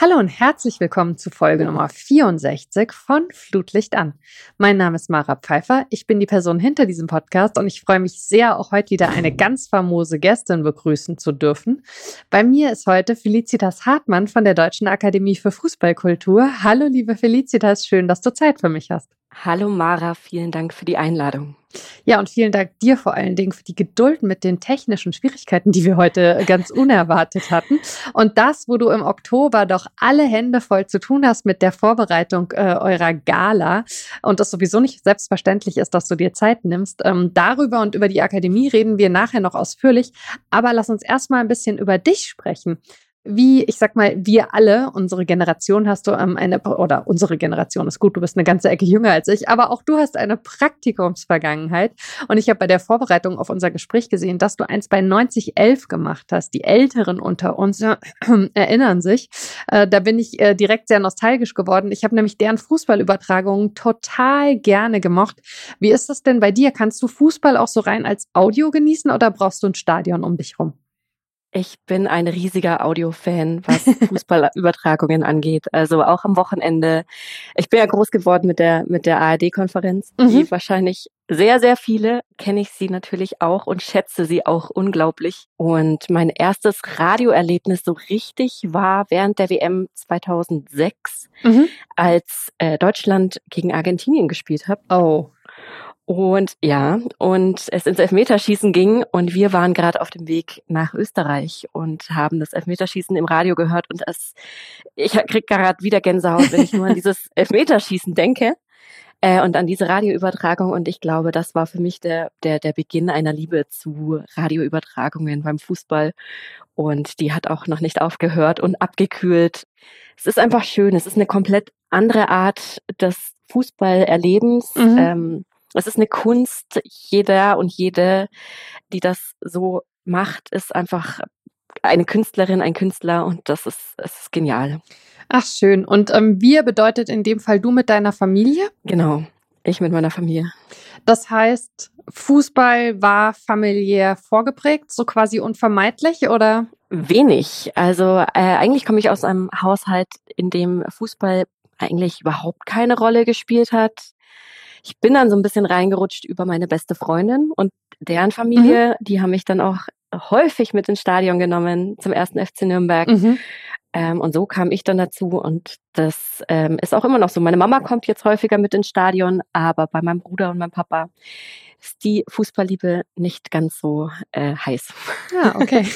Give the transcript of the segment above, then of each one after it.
Hallo und herzlich willkommen zu Folge Nummer 64 von Flutlicht an. Mein Name ist Mara Pfeiffer, ich bin die Person hinter diesem Podcast und ich freue mich sehr, auch heute wieder eine ganz famose Gästin begrüßen zu dürfen. Bei mir ist heute Felicitas Hartmann von der Deutschen Akademie für Fußballkultur. Hallo liebe Felicitas, schön, dass du Zeit für mich hast. Hallo Mara, vielen Dank für die Einladung. Ja, und vielen Dank dir vor allen Dingen für die Geduld mit den technischen Schwierigkeiten, die wir heute ganz unerwartet hatten. Und das, wo du im Oktober doch alle Hände voll zu tun hast mit der Vorbereitung äh, eurer Gala und es sowieso nicht selbstverständlich ist, dass du dir Zeit nimmst. Ähm, darüber und über die Akademie reden wir nachher noch ausführlich. Aber lass uns erstmal ein bisschen über dich sprechen wie, ich sag mal, wir alle, unsere Generation hast du ähm, eine, oder unsere Generation ist gut, du bist eine ganze Ecke jünger als ich, aber auch du hast eine Praktikumsvergangenheit. Und ich habe bei der Vorbereitung auf unser Gespräch gesehen, dass du eins bei 9011 gemacht hast. Die Älteren unter uns äh, erinnern sich. Äh, da bin ich äh, direkt sehr nostalgisch geworden. Ich habe nämlich deren Fußballübertragungen total gerne gemocht. Wie ist das denn bei dir? Kannst du Fußball auch so rein als Audio genießen oder brauchst du ein Stadion um dich rum? Ich bin ein riesiger Audiofan, was Fußballübertragungen angeht. Also auch am Wochenende. Ich bin ja groß geworden mit der, mit der ARD-Konferenz. Mhm. Die wahrscheinlich sehr, sehr viele kenne ich sie natürlich auch und schätze sie auch unglaublich. Und mein erstes Radioerlebnis so richtig war während der WM 2006, mhm. als äh, Deutschland gegen Argentinien gespielt hat. Oh. Und ja, und es ins Elfmeterschießen ging und wir waren gerade auf dem Weg nach Österreich und haben das Elfmeterschießen im Radio gehört und es, ich krieg gerade wieder Gänsehaut, wenn ich nur an dieses Elfmeterschießen denke äh, und an diese Radioübertragung und ich glaube, das war für mich der, der, der Beginn einer Liebe zu Radioübertragungen beim Fußball und die hat auch noch nicht aufgehört und abgekühlt. Es ist einfach schön, es ist eine komplett andere Art des Fußballerlebens. Mhm. Ähm, es ist eine Kunst. Jeder und jede, die das so macht, ist einfach eine Künstlerin, ein Künstler und das ist, es ist genial. Ach schön. Und ähm, wir bedeutet in dem Fall du mit deiner Familie? Genau, ich mit meiner Familie. Das heißt, Fußball war familiär vorgeprägt, so quasi unvermeidlich oder? Wenig. Also äh, eigentlich komme ich aus einem Haushalt, in dem Fußball eigentlich überhaupt keine Rolle gespielt hat ich bin dann so ein bisschen reingerutscht über meine beste Freundin und deren Familie. Mhm. Die haben mich dann auch häufig mit ins Stadion genommen zum ersten FC Nürnberg. Mhm. Ähm, und so kam ich dann dazu und das ähm, ist auch immer noch so. Meine Mama kommt jetzt häufiger mit ins Stadion, aber bei meinem Bruder und meinem Papa ist die Fußballliebe nicht ganz so äh, heiß. Ja, ah, okay.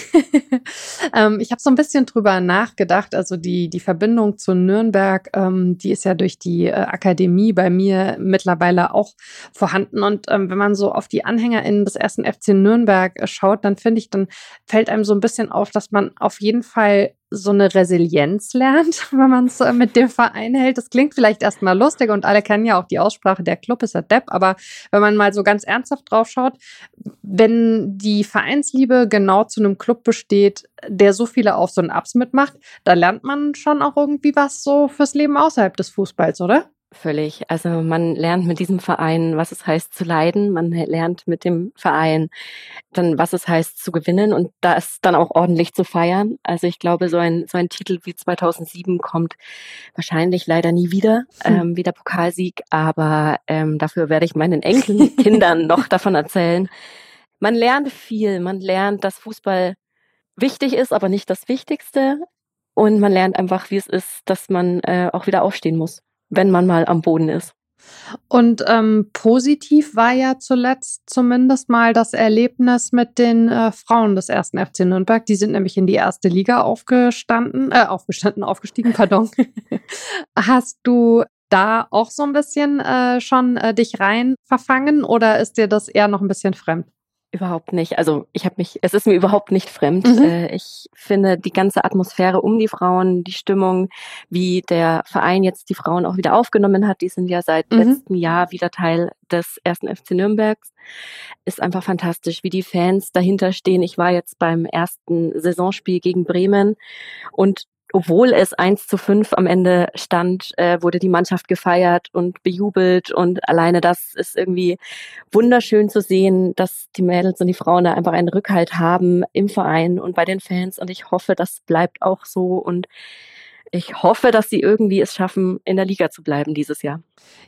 ähm, ich habe so ein bisschen drüber nachgedacht. Also die, die Verbindung zu Nürnberg, ähm, die ist ja durch die äh, Akademie bei mir mittlerweile auch vorhanden. Und ähm, wenn man so auf die AnhängerInnen des ersten FC Nürnberg äh, schaut, dann finde ich, dann fällt einem so ein bisschen auf, dass man auf jeden Fall so eine Resilienz lernt, wenn man es mit dem Verein hält. Das klingt vielleicht erstmal lustig und alle kennen ja auch die Aussprache, der Club ist der Depp, aber wenn man mal so ganz ernsthaft drauf schaut, wenn die Vereinsliebe genau zu einem Club besteht, der so viele Aufs und Abs mitmacht, da lernt man schon auch irgendwie was so fürs Leben außerhalb des Fußballs, oder? Völlig. Also man lernt mit diesem Verein, was es heißt zu leiden. Man lernt mit dem Verein dann, was es heißt zu gewinnen und das dann auch ordentlich zu feiern. Also ich glaube, so ein, so ein Titel wie 2007 kommt wahrscheinlich leider nie wieder, hm. ähm, wie der Pokalsieg. Aber ähm, dafür werde ich meinen Enkelkindern noch davon erzählen. Man lernt viel. Man lernt, dass Fußball wichtig ist, aber nicht das Wichtigste. Und man lernt einfach, wie es ist, dass man äh, auch wieder aufstehen muss wenn man mal am Boden ist. Und ähm, positiv war ja zuletzt zumindest mal das Erlebnis mit den äh, Frauen des ersten FC Nürnberg. Die sind nämlich in die erste Liga aufgestanden, äh, aufgestanden, aufgestiegen, pardon. Hast du da auch so ein bisschen äh, schon äh, dich rein verfangen oder ist dir das eher noch ein bisschen fremd? Überhaupt nicht. Also ich habe mich, es ist mir überhaupt nicht fremd. Mhm. Äh, ich finde die ganze Atmosphäre um die Frauen, die Stimmung, wie der Verein jetzt die Frauen auch wieder aufgenommen hat, die sind ja seit mhm. letztem Jahr wieder Teil des ersten FC Nürnbergs, ist einfach fantastisch, wie die Fans dahinter stehen. Ich war jetzt beim ersten Saisonspiel gegen Bremen und obwohl es 1 zu 5 am Ende stand, äh, wurde die Mannschaft gefeiert und bejubelt. Und alleine das ist irgendwie wunderschön zu sehen, dass die Mädels und die Frauen da einfach einen Rückhalt haben im Verein und bei den Fans. Und ich hoffe, das bleibt auch so. Und ich hoffe, dass sie irgendwie es schaffen, in der Liga zu bleiben dieses Jahr.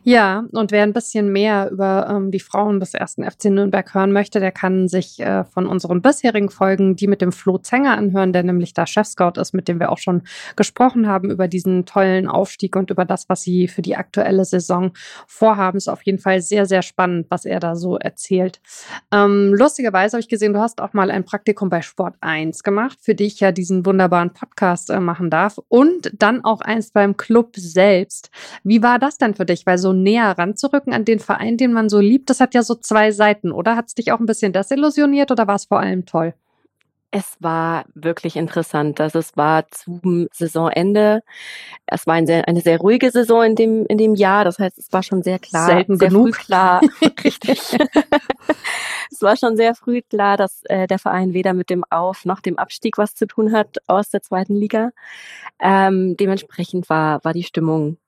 Ja, und wer ein bisschen mehr über ähm, die Frauen des ersten FC Nürnberg hören möchte, der kann sich äh, von unseren bisherigen Folgen die mit dem Flo Zenger anhören, der nämlich da Chefscout ist, mit dem wir auch schon gesprochen haben über diesen tollen Aufstieg und über das, was sie für die aktuelle Saison vorhaben. Ist auf jeden Fall sehr, sehr spannend, was er da so erzählt. Ähm, lustigerweise habe ich gesehen, du hast auch mal ein Praktikum bei Sport 1 gemacht, für dich ja diesen wunderbaren Podcast äh, machen darf und dann auch eins beim Club selbst. Wie war das denn für dich? Weil so näher ranzurücken an den Verein, den man so liebt, das hat ja so zwei Seiten, oder? Hat es dich auch ein bisschen desillusioniert oder war es vor allem toll? Es war wirklich interessant. Also es war zum Saisonende. Es war ein sehr, eine sehr ruhige Saison in dem, in dem Jahr. Das heißt, es war schon sehr klar. Selten sehr genug. klar. Richtig. es war schon sehr früh klar, dass äh, der Verein weder mit dem Auf- noch dem Abstieg was zu tun hat aus der zweiten Liga. Ähm, dementsprechend war, war die Stimmung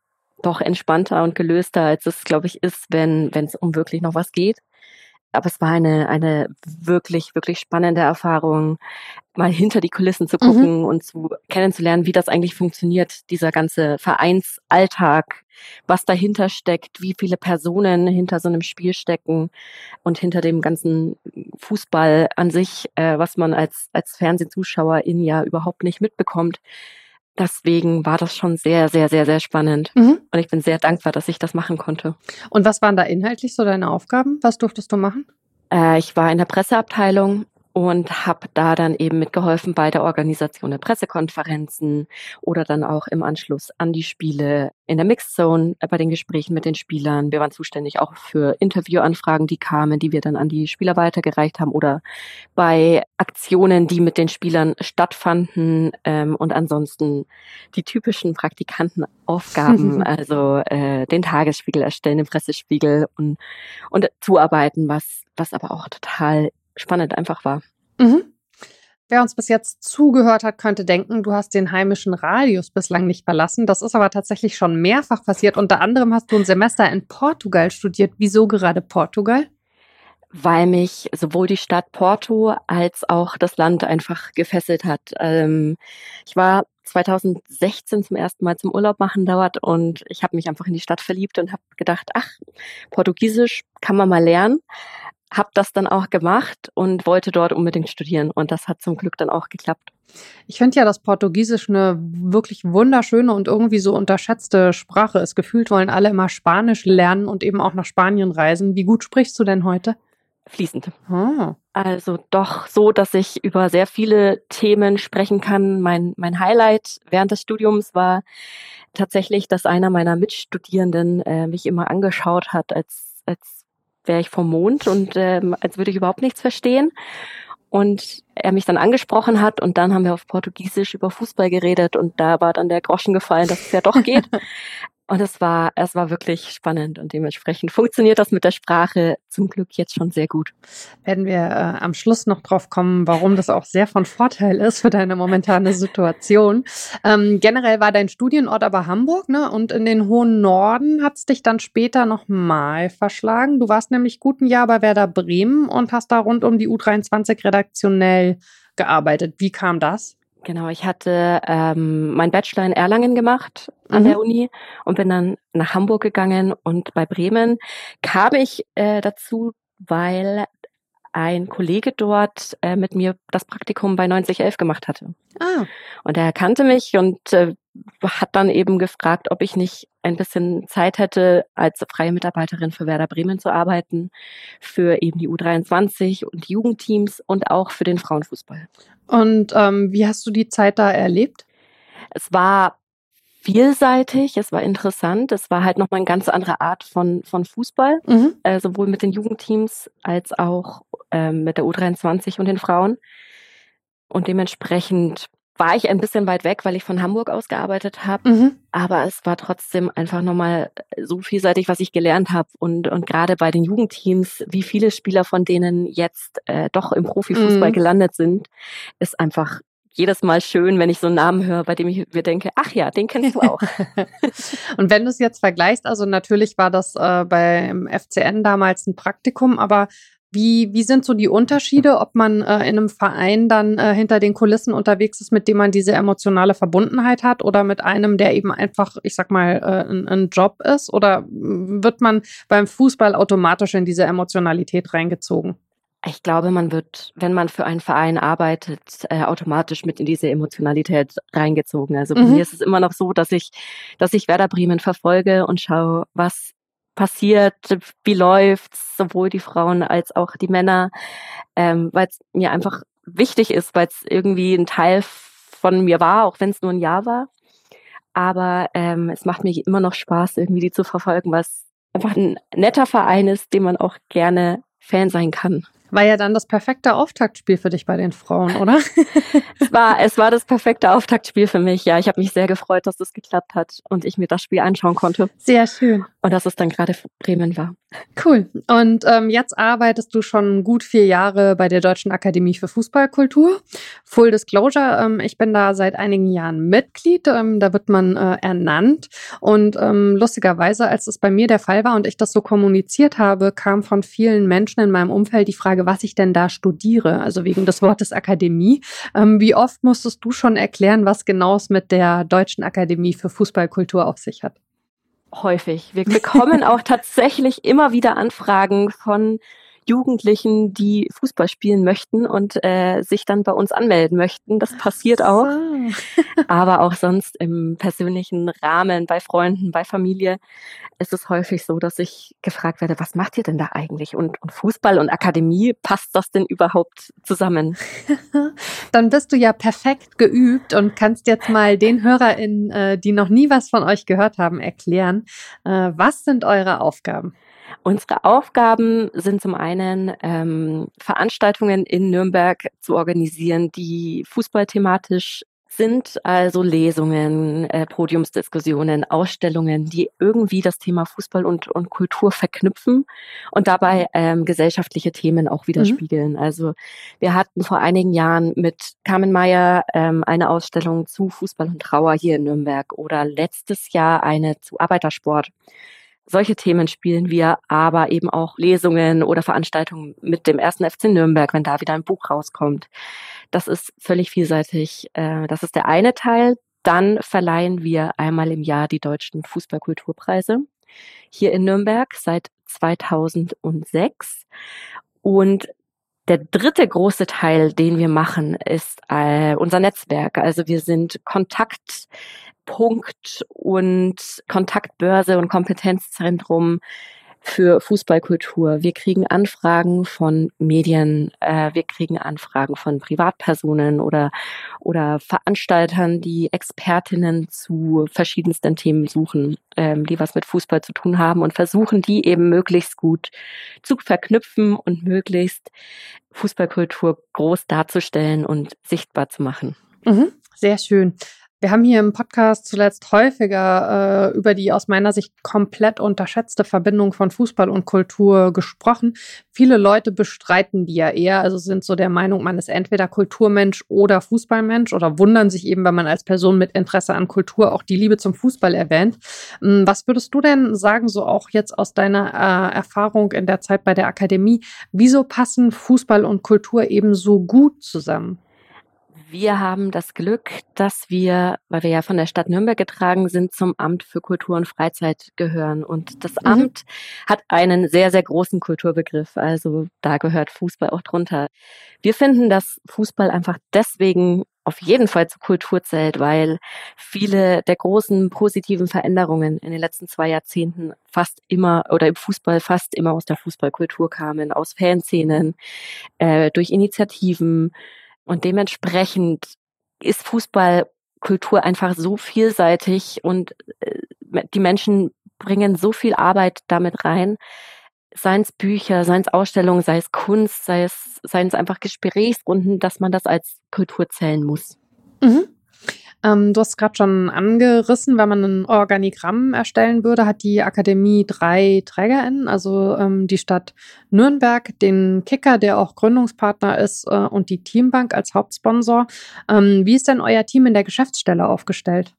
doch entspannter und gelöster, als es, glaube ich, ist, wenn wenn es um wirklich noch was geht. Aber es war eine, eine wirklich, wirklich spannende Erfahrung, mal hinter die Kulissen zu gucken mhm. und zu kennenzulernen, wie das eigentlich funktioniert, dieser ganze Vereinsalltag, was dahinter steckt, wie viele Personen hinter so einem Spiel stecken und hinter dem ganzen Fußball an sich, äh, was man als, als Fernsehzuschauer in ja überhaupt nicht mitbekommt. Deswegen war das schon sehr, sehr, sehr, sehr spannend. Mhm. Und ich bin sehr dankbar, dass ich das machen konnte. Und was waren da inhaltlich so deine Aufgaben? Was durftest du machen? Äh, ich war in der Presseabteilung und habe da dann eben mitgeholfen bei der Organisation der Pressekonferenzen oder dann auch im Anschluss an die Spiele in der Mixzone äh, bei den Gesprächen mit den Spielern. Wir waren zuständig auch für Interviewanfragen, die kamen, die wir dann an die Spieler weitergereicht haben oder bei Aktionen, die mit den Spielern stattfanden ähm, und ansonsten die typischen Praktikantenaufgaben, also äh, den Tagesspiegel erstellen, den Pressespiegel und, und zuarbeiten, was, was aber auch total spannend einfach war. Mhm. Wer uns bis jetzt zugehört hat, könnte denken, du hast den heimischen Radius bislang nicht verlassen. Das ist aber tatsächlich schon mehrfach passiert. Unter anderem hast du ein Semester in Portugal studiert. Wieso gerade Portugal? Weil mich sowohl die Stadt Porto als auch das Land einfach gefesselt hat. Ähm, ich war 2016 zum ersten Mal zum Urlaub machen dort und ich habe mich einfach in die Stadt verliebt und habe gedacht, ach, Portugiesisch kann man mal lernen habe das dann auch gemacht und wollte dort unbedingt studieren. Und das hat zum Glück dann auch geklappt. Ich finde ja, dass Portugiesisch eine wirklich wunderschöne und irgendwie so unterschätzte Sprache ist. Gefühlt wollen alle immer Spanisch lernen und eben auch nach Spanien reisen. Wie gut sprichst du denn heute? Fließend. Oh. Also doch so, dass ich über sehr viele Themen sprechen kann. Mein, mein Highlight während des Studiums war tatsächlich, dass einer meiner Mitstudierenden äh, mich immer angeschaut hat als, als wäre ich vom Mond und ähm, als würde ich überhaupt nichts verstehen. Und er mich dann angesprochen hat und dann haben wir auf Portugiesisch über Fußball geredet und da war dann der Groschen gefallen, dass es ja doch geht. Und es war, es war wirklich spannend und dementsprechend funktioniert das mit der Sprache zum Glück jetzt schon sehr gut. Werden wir äh, am Schluss noch drauf kommen, warum das auch sehr von Vorteil ist für deine momentane Situation. Ähm, generell war dein Studienort aber Hamburg, ne? Und in den hohen Norden hat es dich dann später nochmal verschlagen. Du warst nämlich guten Jahr bei Werder Bremen und hast da rund um die U23 redaktionell gearbeitet. Wie kam das? Genau, ich hatte ähm, mein Bachelor in Erlangen gemacht an mhm. der Uni und bin dann nach Hamburg gegangen und bei Bremen kam ich äh, dazu, weil ein Kollege dort äh, mit mir das Praktikum bei 9011 gemacht hatte. Ah. Und er kannte mich und äh, hat dann eben gefragt, ob ich nicht ein bisschen Zeit hätte, als freie Mitarbeiterin für Werder Bremen zu arbeiten, für eben die U23 und Jugendteams und auch für den Frauenfußball. Und ähm, wie hast du die Zeit da erlebt? Es war vielseitig, es war interessant, es war halt nochmal eine ganz andere Art von, von Fußball, mhm. äh, sowohl mit den Jugendteams als auch ähm, mit der U23 und den Frauen. Und dementsprechend war ich ein bisschen weit weg, weil ich von Hamburg aus gearbeitet habe. Mhm. Aber es war trotzdem einfach nochmal so vielseitig, was ich gelernt habe. Und, und gerade bei den Jugendteams, wie viele Spieler von denen jetzt äh, doch im Profifußball mhm. gelandet sind, ist einfach jedes Mal schön, wenn ich so einen Namen höre, bei dem ich mir denke, ach ja, den kennst du auch. und wenn du es jetzt vergleichst, also natürlich war das äh, beim FCN damals ein Praktikum, aber Wie, wie sind so die Unterschiede, ob man äh, in einem Verein dann äh, hinter den Kulissen unterwegs ist, mit dem man diese emotionale Verbundenheit hat oder mit einem, der eben einfach, ich sag mal, äh, ein, ein Job ist? Oder wird man beim Fußball automatisch in diese Emotionalität reingezogen? Ich glaube, man wird, wenn man für einen Verein arbeitet, äh, automatisch mit in diese Emotionalität reingezogen. Also bei mhm. mir ist es immer noch so, dass ich, dass ich Werder Bremen verfolge und schaue, was passiert, wie läuft's, sowohl die Frauen als auch die Männer, ähm, weil es mir einfach wichtig ist, weil es irgendwie ein Teil von mir war, auch wenn es nur ein Jahr war. Aber ähm, es macht mir immer noch Spaß, irgendwie die zu verfolgen, was einfach ein netter Verein ist, dem man auch gerne Fan sein kann. War ja dann das perfekte Auftaktspiel für dich bei den Frauen, oder? es, war, es war das perfekte Auftaktspiel für mich, ja. Ich habe mich sehr gefreut, dass das geklappt hat und ich mir das Spiel anschauen konnte. Sehr schön. Und dass es dann gerade Bremen war. Cool. Und ähm, jetzt arbeitest du schon gut vier Jahre bei der Deutschen Akademie für Fußballkultur. Full Disclosure, ähm, ich bin da seit einigen Jahren Mitglied. Ähm, da wird man äh, ernannt. Und ähm, lustigerweise, als es bei mir der Fall war und ich das so kommuniziert habe, kam von vielen Menschen in meinem Umfeld die Frage, was ich denn da studiere. Also wegen des Wortes Akademie. Ähm, wie oft musstest du schon erklären, was genau es mit der Deutschen Akademie für Fußballkultur auf sich hat? Häufig. Wir bekommen auch tatsächlich immer wieder Anfragen von Jugendlichen, die Fußball spielen möchten und äh, sich dann bei uns anmelden möchten. Das passiert auch. Aber auch sonst im persönlichen Rahmen, bei Freunden, bei Familie ist es häufig so, dass ich gefragt werde, was macht ihr denn da eigentlich? Und, und Fußball und Akademie, passt das denn überhaupt zusammen? dann bist du ja perfekt geübt und kannst jetzt mal den HörerInnen, äh, die noch nie was von euch gehört haben, erklären, äh, was sind eure Aufgaben? Unsere Aufgaben sind zum einen ähm, Veranstaltungen in Nürnberg zu organisieren, die fußballthematisch sind, also Lesungen, äh, Podiumsdiskussionen, Ausstellungen, die irgendwie das Thema Fußball und, und Kultur verknüpfen und dabei ähm, gesellschaftliche Themen auch widerspiegeln. Mhm. Also wir hatten vor einigen Jahren mit Carmen Meyer ähm, eine Ausstellung zu Fußball und Trauer hier in Nürnberg oder letztes Jahr eine zu Arbeitersport. Solche Themen spielen wir, aber eben auch Lesungen oder Veranstaltungen mit dem ersten FC Nürnberg, wenn da wieder ein Buch rauskommt. Das ist völlig vielseitig. Äh, das ist der eine Teil. Dann verleihen wir einmal im Jahr die deutschen Fußballkulturpreise hier in Nürnberg seit 2006. Und der dritte große Teil, den wir machen, ist äh, unser Netzwerk. Also wir sind Kontakt Punkt und Kontaktbörse und Kompetenzzentrum für Fußballkultur. Wir kriegen Anfragen von Medien, äh, wir kriegen Anfragen von Privatpersonen oder, oder Veranstaltern, die Expertinnen zu verschiedensten Themen suchen, ähm, die was mit Fußball zu tun haben und versuchen, die eben möglichst gut zu verknüpfen und möglichst Fußballkultur groß darzustellen und sichtbar zu machen. Mhm, sehr schön. Wir haben hier im Podcast zuletzt häufiger äh, über die aus meiner Sicht komplett unterschätzte Verbindung von Fußball und Kultur gesprochen. Viele Leute bestreiten die ja eher, also sind so der Meinung, man ist entweder Kulturmensch oder Fußballmensch oder wundern sich eben, wenn man als Person mit Interesse an Kultur auch die Liebe zum Fußball erwähnt. Hm, was würdest du denn sagen, so auch jetzt aus deiner äh, Erfahrung in der Zeit bei der Akademie, wieso passen Fußball und Kultur eben so gut zusammen? Wir haben das Glück, dass wir, weil wir ja von der Stadt Nürnberg getragen sind, zum Amt für Kultur und Freizeit gehören. Und das mhm. Amt hat einen sehr, sehr großen Kulturbegriff. Also da gehört Fußball auch drunter. Wir finden, dass Fußball einfach deswegen auf jeden Fall zur Kultur zählt, weil viele der großen positiven Veränderungen in den letzten zwei Jahrzehnten fast immer oder im Fußball fast immer aus der Fußballkultur kamen, aus Fanszenen, äh, durch Initiativen, und dementsprechend ist Fußballkultur einfach so vielseitig und äh, die Menschen bringen so viel Arbeit damit rein, seien es Bücher, seien es Ausstellungen, sei es Kunst, sei es, seien es einfach Gesprächsrunden, dass man das als Kultur zählen muss. Mhm. Ähm, du hast gerade schon angerissen, wenn man ein Organigramm erstellen würde, hat die Akademie drei TrägerInnen, also ähm, die Stadt Nürnberg, den Kicker, der auch Gründungspartner ist, äh, und die Teambank als Hauptsponsor. Ähm, wie ist denn euer Team in der Geschäftsstelle aufgestellt?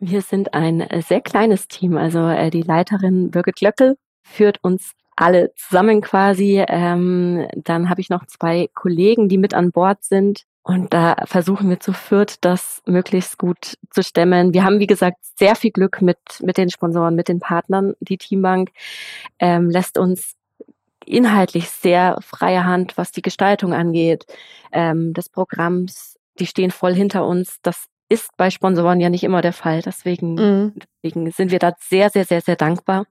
Wir sind ein sehr kleines Team. Also äh, die Leiterin Birgit Glöckel führt uns alle zusammen quasi. Ähm, dann habe ich noch zwei Kollegen, die mit an Bord sind. Und da versuchen wir zu viert, das möglichst gut zu stemmen. Wir haben, wie gesagt, sehr viel Glück mit, mit den Sponsoren, mit den Partnern. Die Teambank ähm, lässt uns inhaltlich sehr freie Hand, was die Gestaltung angeht, ähm, des Programms. Die stehen voll hinter uns. Das ist bei Sponsoren ja nicht immer der Fall. Deswegen, mhm. deswegen sind wir da sehr, sehr, sehr, sehr dankbar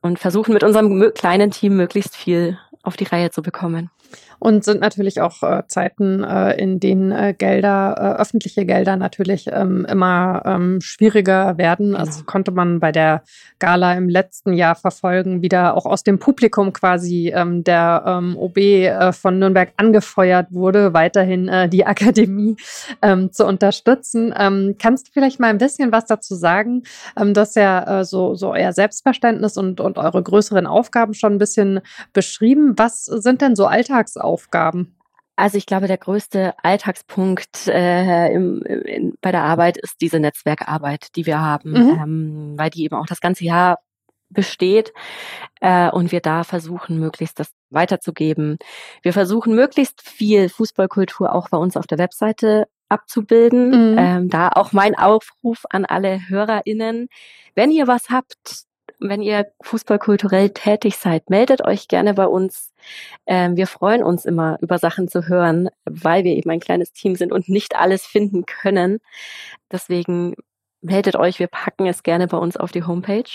und versuchen mit unserem kleinen Team möglichst viel auf die Reihe zu bekommen. Und sind natürlich auch äh, Zeiten, äh, in denen äh, Gelder, äh, öffentliche Gelder natürlich ähm, immer ähm, schwieriger werden. Genau. Also konnte man bei der Gala im letzten Jahr verfolgen, wie da auch aus dem Publikum quasi ähm, der ähm, OB äh, von Nürnberg angefeuert wurde, weiterhin äh, die Akademie ähm, zu unterstützen. Ähm, kannst du vielleicht mal ein bisschen was dazu sagen? Ähm, du hast ja äh, so, so euer Selbstverständnis und, und eure größeren Aufgaben schon ein bisschen beschrieben. Was sind denn so Alltagsaufgaben? Also ich glaube, der größte Alltagspunkt äh, im, in, bei der Arbeit ist diese Netzwerkarbeit, die wir haben, mhm. ähm, weil die eben auch das ganze Jahr besteht äh, und wir da versuchen, möglichst das weiterzugeben. Wir versuchen, möglichst viel Fußballkultur auch bei uns auf der Webseite abzubilden. Mhm. Ähm, da auch mein Aufruf an alle HörerInnen. Wenn ihr was habt, wenn ihr fußballkulturell tätig seid, meldet euch gerne bei uns. Ähm, wir freuen uns immer, über Sachen zu hören, weil wir eben ein kleines Team sind und nicht alles finden können. Deswegen meldet euch, wir packen es gerne bei uns auf die Homepage.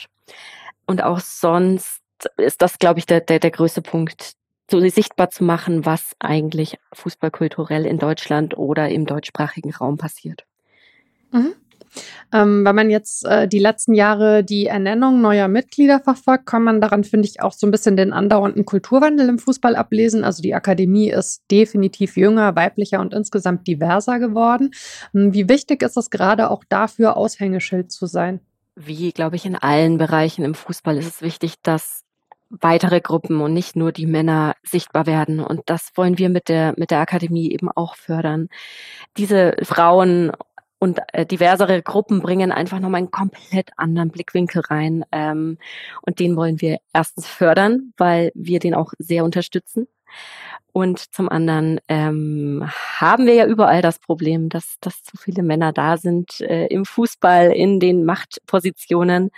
Und auch sonst ist das, glaube ich, der, der, der größte Punkt, so sichtbar zu machen, was eigentlich fußballkulturell in Deutschland oder im deutschsprachigen Raum passiert. Mhm. Ähm, wenn man jetzt äh, die letzten Jahre die Ernennung neuer Mitglieder verfolgt, kann man daran, finde ich, auch so ein bisschen den andauernden Kulturwandel im Fußball ablesen. Also die Akademie ist definitiv jünger, weiblicher und insgesamt diverser geworden. Ähm, wie wichtig ist es gerade auch dafür, Aushängeschild zu sein? Wie, glaube ich, in allen Bereichen im Fußball ist es wichtig, dass weitere Gruppen und nicht nur die Männer sichtbar werden. Und das wollen wir mit der, mit der Akademie eben auch fördern. Diese Frauen und äh, diversere Gruppen bringen einfach nochmal einen komplett anderen Blickwinkel rein. Ähm, und den wollen wir erstens fördern, weil wir den auch sehr unterstützen. Und zum anderen ähm, haben wir ja überall das Problem, dass, dass zu viele Männer da sind äh, im Fußball, in den Machtpositionen.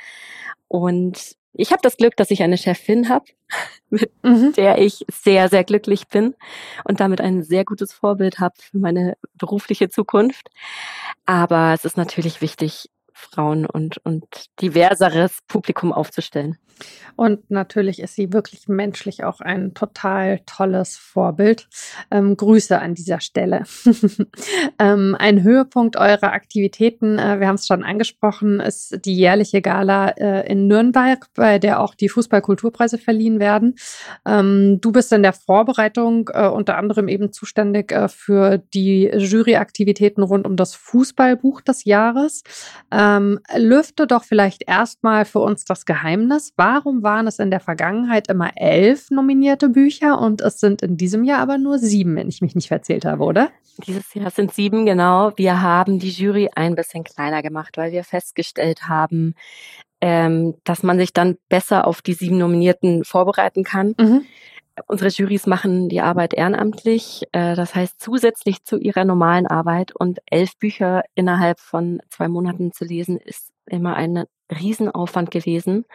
Und ich habe das Glück, dass ich eine Chefin habe, mit mhm. der ich sehr, sehr glücklich bin und damit ein sehr gutes Vorbild habe für meine berufliche Zukunft. Aber es ist natürlich wichtig, Frauen und, und diverseres Publikum aufzustellen. Und natürlich ist sie wirklich menschlich auch ein total tolles Vorbild. Ähm, Grüße an dieser Stelle. ähm, ein Höhepunkt eurer Aktivitäten, äh, wir haben es schon angesprochen, ist die jährliche Gala äh, in Nürnberg, bei der auch die Fußballkulturpreise verliehen werden. Ähm, du bist in der Vorbereitung äh, unter anderem eben zuständig äh, für die Juryaktivitäten rund um das Fußballbuch des Jahres. Ähm, lüfte doch vielleicht erstmal für uns das Geheimnis. Warum waren es in der Vergangenheit immer elf nominierte Bücher und es sind in diesem Jahr aber nur sieben, wenn ich mich nicht verzählt habe, oder? Dieses Jahr sind sieben, genau. Wir haben die Jury ein bisschen kleiner gemacht, weil wir festgestellt haben, ähm, dass man sich dann besser auf die sieben Nominierten vorbereiten kann. Mhm. Unsere Jurys machen die Arbeit ehrenamtlich, äh, das heißt zusätzlich zu ihrer normalen Arbeit und elf Bücher innerhalb von zwei Monaten zu lesen, ist immer ein Riesenaufwand gewesen.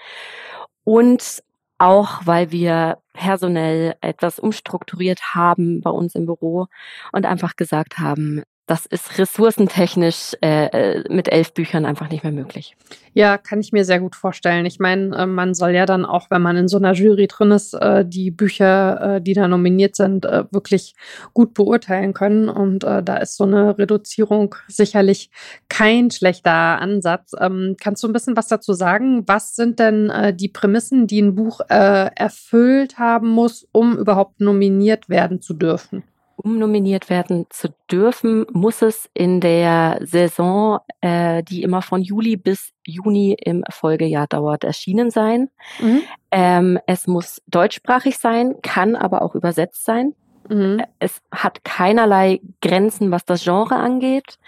Und auch weil wir personell etwas umstrukturiert haben bei uns im Büro und einfach gesagt haben, das ist ressourcentechnisch äh, äh, mit elf Büchern einfach nicht mehr möglich. Ja, kann ich mir sehr gut vorstellen. Ich meine, äh, man soll ja dann auch, wenn man in so einer Jury drin ist, äh, die Bücher, die da nominiert sind, wirklich gut beurteilen können. Und da ist so eine Reduzierung sicherlich kein schlechter Ansatz. Ähm, kannst du ein bisschen was dazu sagen? Was sind denn die Prämissen, die ein Buch erfüllt haben muss, um überhaupt nominiert werden zu dürfen? Um nominiert werden zu dürfen, muss es in der Saison, äh, die immer von Juli bis Juni im Folgejahr dauert, erschienen sein. Mhm. Ähm, es muss deutschsprachig sein, kann aber auch übersetzt sein. Mhm. Es hat keinerlei Grenzen, was das Genre angeht,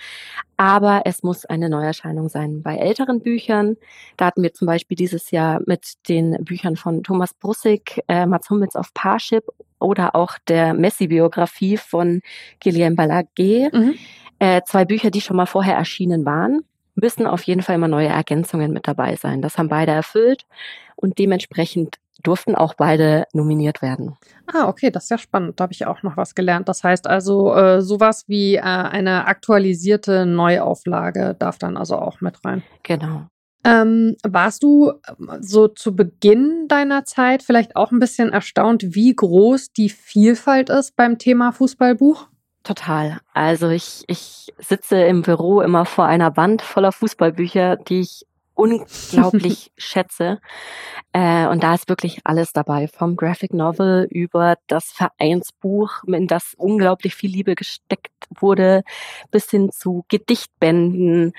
aber es muss eine Neuerscheinung sein. Bei älteren Büchern, da hatten wir zum Beispiel dieses Jahr mit den Büchern von Thomas Brussig, äh, Mats Hummels auf Parship oder auch der Messi-Biografie von Guillaume Balaguer, mhm. äh, zwei Bücher, die schon mal vorher erschienen waren müssen auf jeden Fall immer neue Ergänzungen mit dabei sein. Das haben beide erfüllt und dementsprechend durften auch beide nominiert werden. Ah, okay, das ist ja spannend. Da habe ich auch noch was gelernt. Das heißt also, äh, sowas wie äh, eine aktualisierte Neuauflage darf dann also auch mit rein. Genau. Ähm, warst du ähm, so zu Beginn deiner Zeit vielleicht auch ein bisschen erstaunt, wie groß die Vielfalt ist beim Thema Fußballbuch? Total. Also ich, ich sitze im Büro immer vor einer Wand voller Fußballbücher, die ich unglaublich schätze. Äh, und da ist wirklich alles dabei, vom Graphic Novel über das Vereinsbuch, in das unglaublich viel Liebe gesteckt wurde, bis hin zu Gedichtbänden,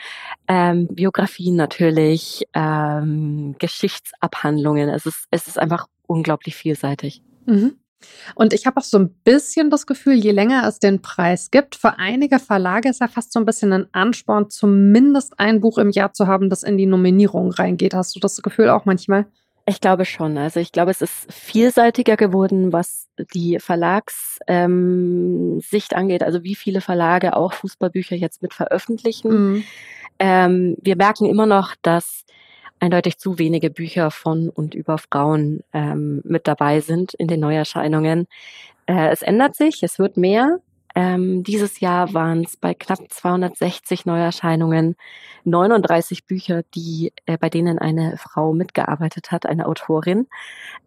ähm, Biografien natürlich, ähm, Geschichtsabhandlungen. Es ist, es ist einfach unglaublich vielseitig. Mhm. Und ich habe auch so ein bisschen das Gefühl, je länger es den Preis gibt, für einige Verlage ist ja fast so ein bisschen ein Ansporn, zumindest ein Buch im Jahr zu haben, das in die Nominierung reingeht. Hast du das Gefühl auch manchmal? Ich glaube schon. Also ich glaube, es ist vielseitiger geworden, was die Verlagssicht ähm, angeht. Also wie viele Verlage auch Fußballbücher jetzt mit veröffentlichen. Mhm. Ähm, wir merken immer noch, dass eindeutig zu wenige Bücher von und über Frauen ähm, mit dabei sind in den Neuerscheinungen. Äh, es ändert sich, es wird mehr. Ähm, dieses Jahr waren es bei knapp 260 Neuerscheinungen 39 Bücher, die äh, bei denen eine Frau mitgearbeitet hat, eine Autorin.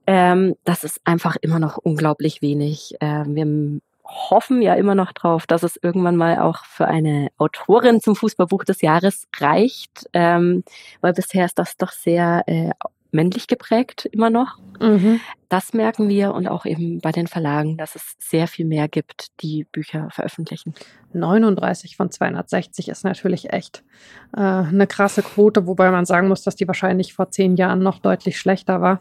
Ähm, das ist einfach immer noch unglaublich wenig. Äh, wir hoffen ja immer noch drauf, dass es irgendwann mal auch für eine Autorin zum Fußballbuch des Jahres reicht, ähm, weil bisher ist das doch sehr äh, männlich geprägt immer noch. Mhm. Das merken wir und auch eben bei den Verlagen, dass es sehr viel mehr gibt, die Bücher veröffentlichen. 39 von 260 ist natürlich echt äh, eine krasse Quote, wobei man sagen muss, dass die wahrscheinlich vor zehn Jahren noch deutlich schlechter war.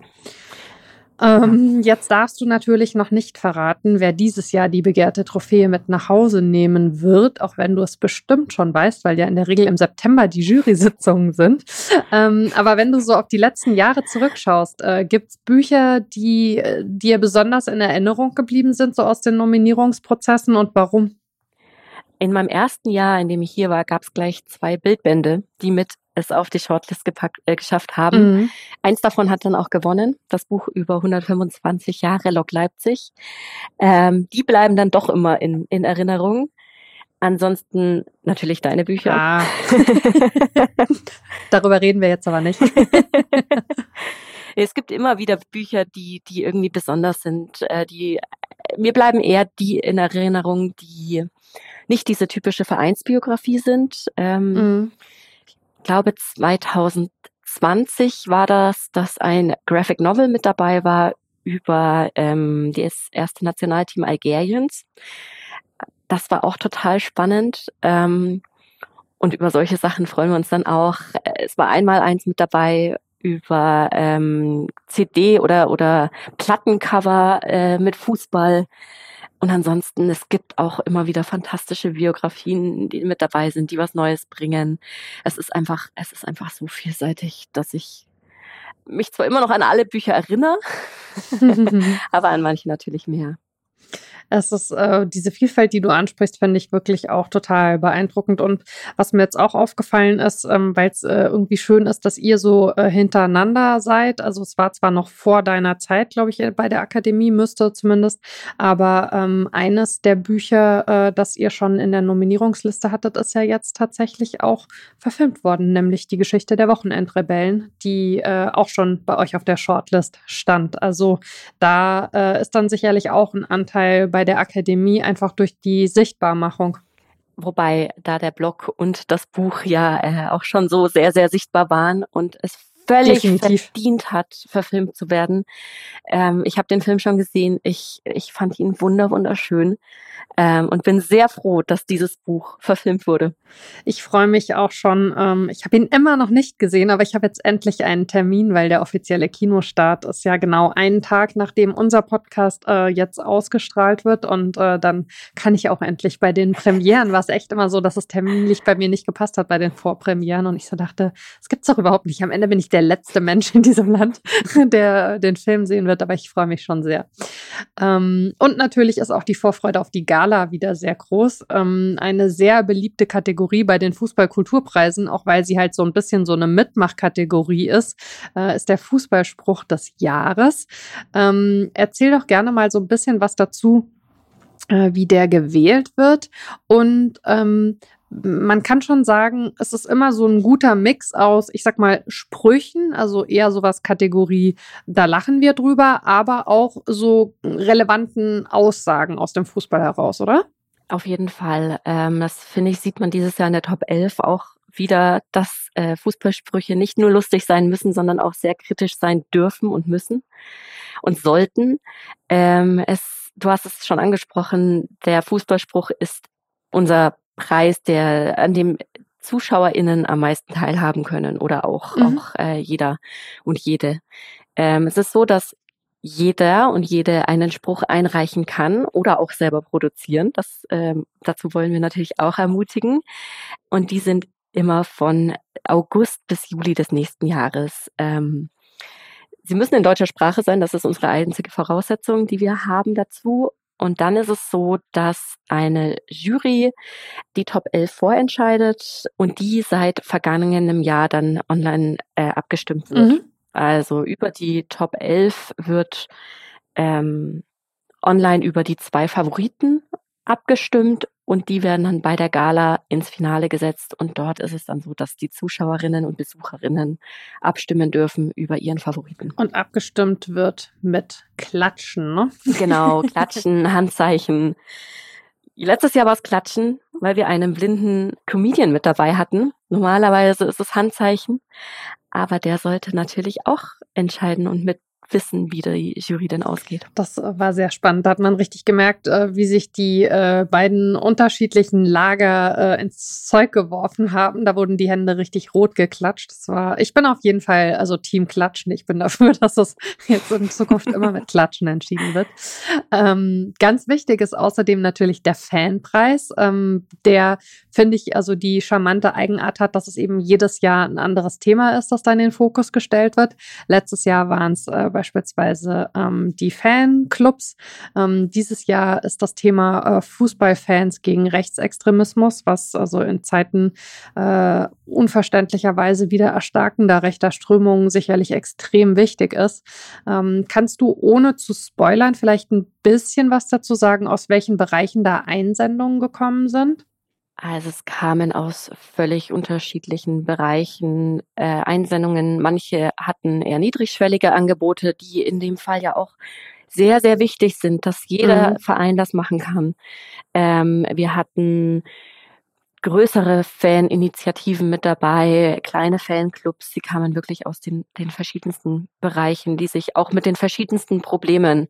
Ähm, jetzt darfst du natürlich noch nicht verraten, wer dieses Jahr die begehrte Trophäe mit nach Hause nehmen wird, auch wenn du es bestimmt schon weißt, weil ja in der Regel im September die Jury-Sitzungen sind. Ähm, aber wenn du so auf die letzten Jahre zurückschaust, äh, gibt es Bücher, die äh, dir besonders in Erinnerung geblieben sind, so aus den Nominierungsprozessen und warum? In meinem ersten Jahr, in dem ich hier war, gab es gleich zwei Bildbände, die mit es auf die Shortlist gepackt, äh, geschafft haben. Mhm. Eins davon hat dann auch gewonnen, das Buch über 125 Jahre Lok Leipzig. Ähm, die bleiben dann doch immer in, in Erinnerung. Ansonsten natürlich deine Bücher. Ah. Darüber reden wir jetzt aber nicht. es gibt immer wieder Bücher, die, die irgendwie besonders sind. Äh, die, mir bleiben eher die in Erinnerung, die nicht diese typische Vereinsbiografie sind. Ähm, mhm. Ich glaube, 2020 war das, dass ein Graphic Novel mit dabei war über ähm, das erste Nationalteam Algeriens. Das war auch total spannend. Ähm, und über solche Sachen freuen wir uns dann auch. Es war einmal eins mit dabei über ähm, CD oder oder Plattencover äh, mit Fußball. Und ansonsten, es gibt auch immer wieder fantastische Biografien, die mit dabei sind, die was Neues bringen. Es ist einfach, es ist einfach so vielseitig, dass ich mich zwar immer noch an alle Bücher erinnere, aber an manche natürlich mehr. Es ist äh, diese Vielfalt, die du ansprichst, finde ich wirklich auch total beeindruckend. Und was mir jetzt auch aufgefallen ist, ähm, weil es äh, irgendwie schön ist, dass ihr so äh, hintereinander seid. Also es war zwar noch vor deiner Zeit, glaube ich, bei der Akademie müsste zumindest, aber ähm, eines der Bücher, äh, das ihr schon in der Nominierungsliste hattet, ist ja jetzt tatsächlich auch verfilmt worden, nämlich die Geschichte der Wochenendrebellen, die äh, auch schon bei euch auf der Shortlist stand. Also da äh, ist dann sicherlich auch ein Anteil bei der Akademie einfach durch die Sichtbarmachung. Wobei da der Blog und das Buch ja äh, auch schon so sehr, sehr sichtbar waren und es völlig Definitiv. verdient hat, verfilmt zu werden. Ähm, ich habe den Film schon gesehen. Ich, ich fand ihn wunder wunderschön ähm, und bin sehr froh, dass dieses Buch verfilmt wurde. Ich freue mich auch schon. Ähm, ich habe ihn immer noch nicht gesehen, aber ich habe jetzt endlich einen Termin, weil der offizielle Kinostart ist ja genau einen Tag, nachdem unser Podcast äh, jetzt ausgestrahlt wird. Und äh, dann kann ich auch endlich bei den Premieren, war es echt immer so, dass es terminlich bei mir nicht gepasst hat bei den Vorpremieren. Und ich so dachte, es gibt's doch überhaupt nicht. Am Ende bin ich der letzte Mensch in diesem Land, der den Film sehen wird, aber ich freue mich schon sehr. Ähm, und natürlich ist auch die Vorfreude auf die Gala wieder sehr groß. Ähm, eine sehr beliebte Kategorie bei den Fußballkulturpreisen, auch weil sie halt so ein bisschen so eine Mitmachkategorie ist, äh, ist der Fußballspruch des Jahres. Ähm, erzähl doch gerne mal so ein bisschen was dazu, äh, wie der gewählt wird und ähm, man kann schon sagen, es ist immer so ein guter Mix aus, ich sag mal, Sprüchen, also eher sowas Kategorie, da lachen wir drüber, aber auch so relevanten Aussagen aus dem Fußball heraus, oder? Auf jeden Fall. Ähm, das finde ich, sieht man dieses Jahr in der Top 11 auch wieder, dass äh, Fußballsprüche nicht nur lustig sein müssen, sondern auch sehr kritisch sein dürfen und müssen und sollten. Ähm, es, du hast es schon angesprochen, der Fußballspruch ist unser Preis, der an dem ZuschauerInnen am meisten teilhaben können oder auch, mhm. auch äh, jeder und jede. Ähm, es ist so, dass jeder und jede einen Spruch einreichen kann oder auch selber produzieren. Das, ähm, dazu wollen wir natürlich auch ermutigen. Und die sind immer von August bis Juli des nächsten Jahres. Ähm, sie müssen in deutscher Sprache sein. Das ist unsere einzige Voraussetzung, die wir haben dazu. Und dann ist es so, dass eine Jury die Top 11 vorentscheidet und die seit vergangenem Jahr dann online äh, abgestimmt wird. Mhm. Also über die Top 11 wird ähm, online über die zwei Favoriten abgestimmt und die werden dann bei der Gala ins Finale gesetzt und dort ist es dann so, dass die Zuschauerinnen und Besucherinnen abstimmen dürfen über ihren Favoriten. Und abgestimmt wird mit Klatschen, ne? Genau, Klatschen, Handzeichen. Letztes Jahr war es Klatschen, weil wir einen blinden Comedian mit dabei hatten. Normalerweise ist es Handzeichen, aber der sollte natürlich auch entscheiden und mit wissen, wie die Jury denn ausgeht. Das äh, war sehr spannend. Da hat man richtig gemerkt, äh, wie sich die äh, beiden unterschiedlichen Lager ins Zeug geworfen haben. Da wurden die Hände richtig rot geklatscht. Das war, ich bin auf jeden Fall, also Team Klatschen. Ich bin dafür, dass es jetzt in Zukunft immer mit Klatschen entschieden wird. Ähm, ganz wichtig ist außerdem natürlich der Fanpreis, ähm, der, finde ich, also die charmante Eigenart hat, dass es eben jedes Jahr ein anderes Thema ist, das da in den Fokus gestellt wird. Letztes Jahr waren es beispielsweise ähm, die Fanclubs. Ähm, dieses Jahr ist das Thema äh, Fußballfans gegen Rechtsextremismus, was also in Zeiten äh, unverständlicherweise wieder erstarkender rechter Strömungen sicherlich extrem wichtig ist. Ähm, kannst du ohne zu spoilern vielleicht ein bisschen was dazu sagen, aus welchen Bereichen da Einsendungen gekommen sind? Also es kamen aus völlig unterschiedlichen Bereichen äh, Einsendungen. Manche hatten eher niedrigschwellige Angebote, die in dem Fall ja auch sehr, sehr wichtig sind, dass jeder mhm. Verein das machen kann. Ähm, wir hatten größere Faninitiativen mit dabei, kleine Fanclubs, die kamen wirklich aus den, den verschiedensten Bereichen, die sich auch mit den verschiedensten Problemen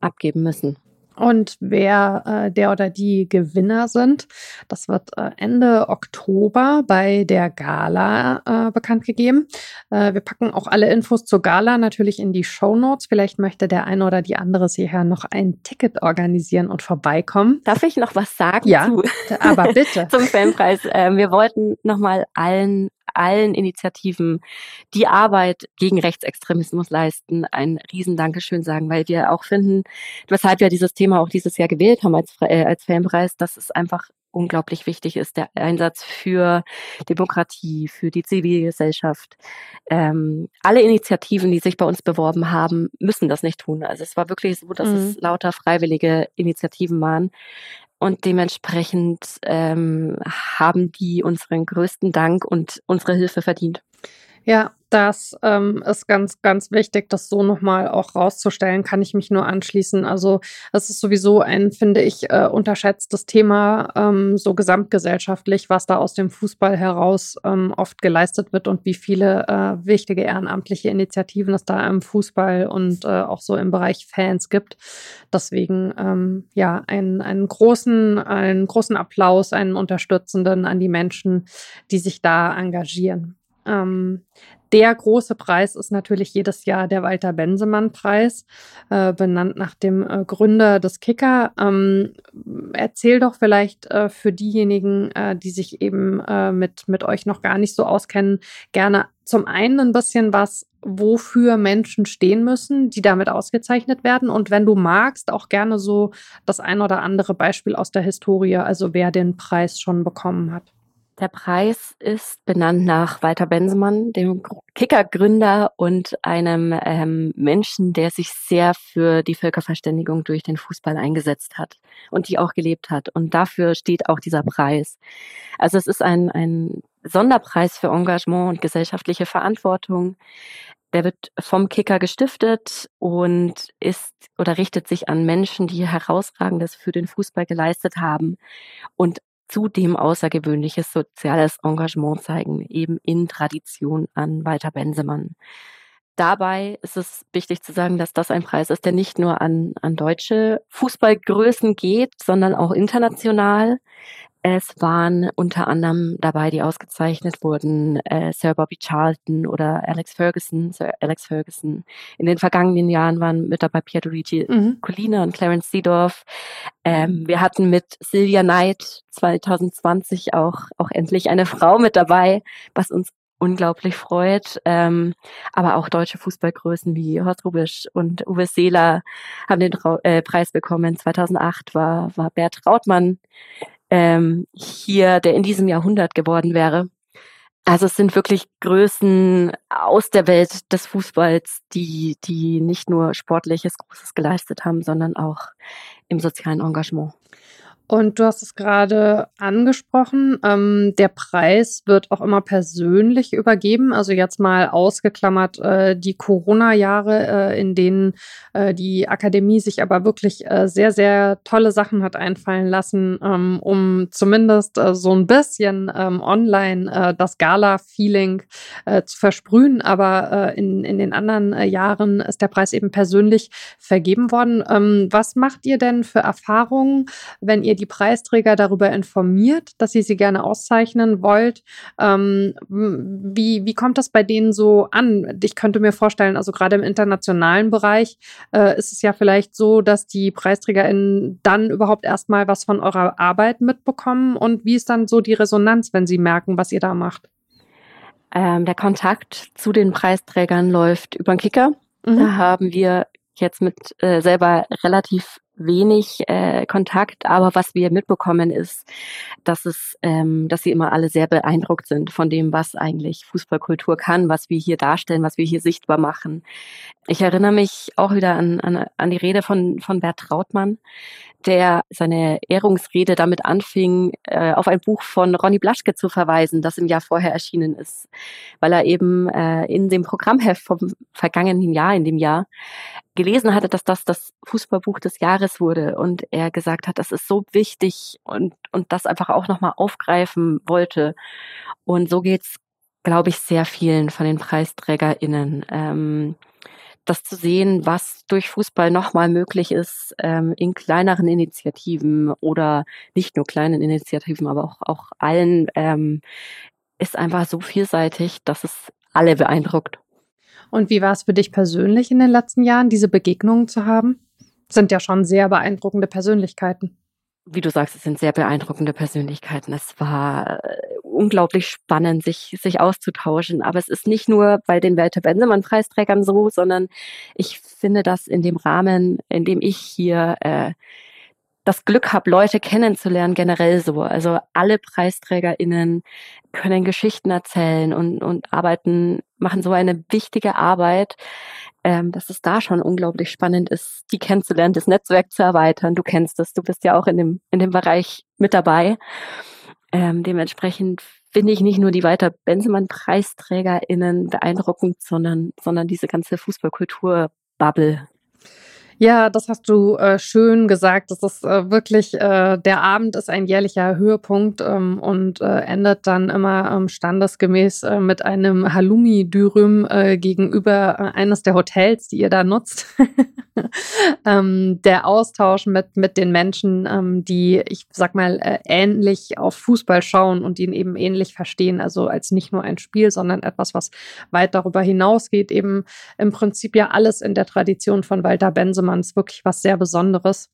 abgeben müssen. Und wer äh, der oder die Gewinner sind, das wird äh, Ende Oktober bei der Gala äh, bekannt gegeben. Äh, wir packen auch alle Infos zur Gala natürlich in die Show Notes. Vielleicht möchte der eine oder die andere hierher noch ein Ticket organisieren und vorbeikommen. Darf ich noch was sagen? Ja, zu? aber bitte. Zum Fanpreis. Ähm, wir wollten nochmal allen allen Initiativen, die Arbeit gegen Rechtsextremismus leisten, ein Riesendankeschön sagen, weil wir auch finden, weshalb wir dieses Thema auch dieses Jahr gewählt haben als, äh, als Fanpreis, dass es einfach unglaublich wichtig ist, der Einsatz für Demokratie, für die Zivilgesellschaft. Ähm, alle Initiativen, die sich bei uns beworben haben, müssen das nicht tun. Also es war wirklich so, dass mhm. es lauter freiwillige Initiativen waren. Und dementsprechend ähm, haben die unseren größten Dank und unsere Hilfe verdient. Ja, Das ähm, ist ganz, ganz wichtig, das so nochmal auch rauszustellen, kann ich mich nur anschließen. Also es ist sowieso ein, finde ich, äh, unterschätztes Thema, ähm, so gesamtgesellschaftlich, was da aus dem Fußball heraus ähm, oft geleistet wird und wie viele äh, wichtige ehrenamtliche Initiativen es da im Fußball und äh, auch so im Bereich Fans gibt. Deswegen ähm, ja, einen, einen großen, einen großen Applaus, einen unterstützenden an die Menschen, die sich da engagieren. Ähm, der große Preis ist natürlich jedes Jahr der Walter Bensemann-Preis, äh, benannt nach dem äh, Gründer des Kicker. Ähm, erzähl doch vielleicht äh, für diejenigen, äh, die sich eben äh, mit, mit euch noch gar nicht so auskennen, gerne zum einen ein bisschen was, wofür Menschen stehen müssen, die damit ausgezeichnet werden. Und wenn du magst, auch gerne so das ein oder andere Beispiel aus der Historie, also wer den Preis schon bekommen hat. Der Preis ist benannt nach Walter Bensemann, dem Kicker-Gründer und einem ähm, Menschen, der sich sehr für die Völkerverständigung durch den Fußball eingesetzt hat und die auch gelebt hat. Und dafür steht auch dieser Preis. Also es ist ein, ein Sonderpreis für Engagement und gesellschaftliche Verantwortung. Der wird vom Kicker gestiftet und ist oder richtet sich an Menschen, die herausragendes für den Fußball geleistet haben und zudem außergewöhnliches soziales Engagement zeigen, eben in Tradition an Walter Bensemann. Dabei ist es wichtig zu sagen, dass das ein Preis ist, der nicht nur an, an deutsche Fußballgrößen geht, sondern auch international. Es waren unter anderem dabei, die ausgezeichnet wurden, äh, Sir Bobby Charlton oder Alex Ferguson, Sir Alex Ferguson. In den vergangenen Jahren waren mit dabei Pierluigi mhm. Colina und Clarence Seedorf. Ähm, wir hatten mit Sylvia Knight 2020 auch, auch endlich eine Frau mit dabei, was uns unglaublich freut. Ähm, aber auch deutsche Fußballgrößen wie Horst Rubisch und Uwe Seeler haben den Trau äh, Preis bekommen. 2008 war, war Bert Trautmann ähm, hier, der in diesem Jahrhundert geworden wäre. Also es sind wirklich Größen aus der Welt des Fußballs, die, die nicht nur sportliches Großes geleistet haben, sondern auch im sozialen Engagement. Und du hast es gerade angesprochen, ähm, der Preis wird auch immer persönlich übergeben. Also jetzt mal ausgeklammert äh, die Corona-Jahre, äh, in denen äh, die Akademie sich aber wirklich äh, sehr, sehr tolle Sachen hat einfallen lassen, ähm, um zumindest äh, so ein bisschen ähm, online äh, das Gala-Feeling zu versprühen. Aber in, in den anderen Jahren ist der Preis eben persönlich vergeben worden. Ähm, was macht ihr denn für Erfahrungen, wenn ihr die Preisträger darüber informiert, dass ihr sie gerne auszeichnen wollt. Ähm, wie, wie kommt das bei denen so an? Ich könnte mir vorstellen, also gerade im internationalen Bereich äh, ist es ja vielleicht so, dass die PreisträgerInnen dann überhaupt erstmal was von eurer Arbeit mitbekommen und wie ist dann so die Resonanz, wenn sie merken, was ihr da macht? Ähm, der Kontakt zu den Preisträgern läuft über den Kicker. Mhm. Da haben wir jetzt mit äh, selber relativ wenig äh, Kontakt, aber was wir mitbekommen ist, dass es, ähm, dass sie immer alle sehr beeindruckt sind von dem, was eigentlich Fußballkultur kann, was wir hier darstellen, was wir hier sichtbar machen. Ich erinnere mich auch wieder an, an, an die Rede von, von Bert Trautmann, der seine Ehrungsrede damit anfing, äh, auf ein Buch von Ronny Blaschke zu verweisen, das im Jahr vorher erschienen ist, weil er eben äh, in dem Programmheft vom vergangenen Jahr, in dem Jahr, gelesen hatte, dass das das Fußballbuch des Jahres wurde und er gesagt hat, das ist so wichtig und, und das einfach auch nochmal aufgreifen wollte. Und so geht's, glaube ich, sehr vielen von den PreisträgerInnen. Ähm, das zu sehen, was durch Fußball nochmal möglich ist, ähm, in kleineren Initiativen oder nicht nur kleinen Initiativen, aber auch, auch allen, ähm, ist einfach so vielseitig, dass es alle beeindruckt. Und wie war es für dich persönlich in den letzten Jahren, diese Begegnungen zu haben? Das sind ja schon sehr beeindruckende Persönlichkeiten wie du sagst, es sind sehr beeindruckende Persönlichkeiten. Es war äh, unglaublich spannend, sich, sich auszutauschen. Aber es ist nicht nur bei den Walter Bensemann Preisträgern so, sondern ich finde das in dem Rahmen, in dem ich hier äh, das Glück habe, Leute kennenzulernen, generell so. Also alle PreisträgerInnen können Geschichten erzählen und, und arbeiten, machen so eine wichtige Arbeit, ähm, dass es da schon unglaublich spannend ist, die kennenzulernen, das Netzwerk zu erweitern. Du kennst das, du bist ja auch in dem, in dem Bereich mit dabei. Ähm, dementsprechend finde ich nicht nur die Walter Bensemann-PreisträgerInnen beeindruckend, sondern, sondern diese ganze Fußballkultur-Bubble, ja, das hast du äh, schön gesagt. Das ist äh, wirklich, äh, der Abend ist ein jährlicher Höhepunkt ähm, und äh, endet dann immer ähm, standesgemäß äh, mit einem Halloumi-Dürüm äh, gegenüber eines der Hotels, die ihr da nutzt. ähm, der Austausch mit, mit den Menschen, ähm, die, ich sag mal, äh, ähnlich auf Fußball schauen und ihn eben ähnlich verstehen. Also als nicht nur ein Spiel, sondern etwas, was weit darüber hinausgeht. Eben im Prinzip ja alles in der Tradition von Walter Bensemann Hausmann ist wirklich was sehr Besonderes.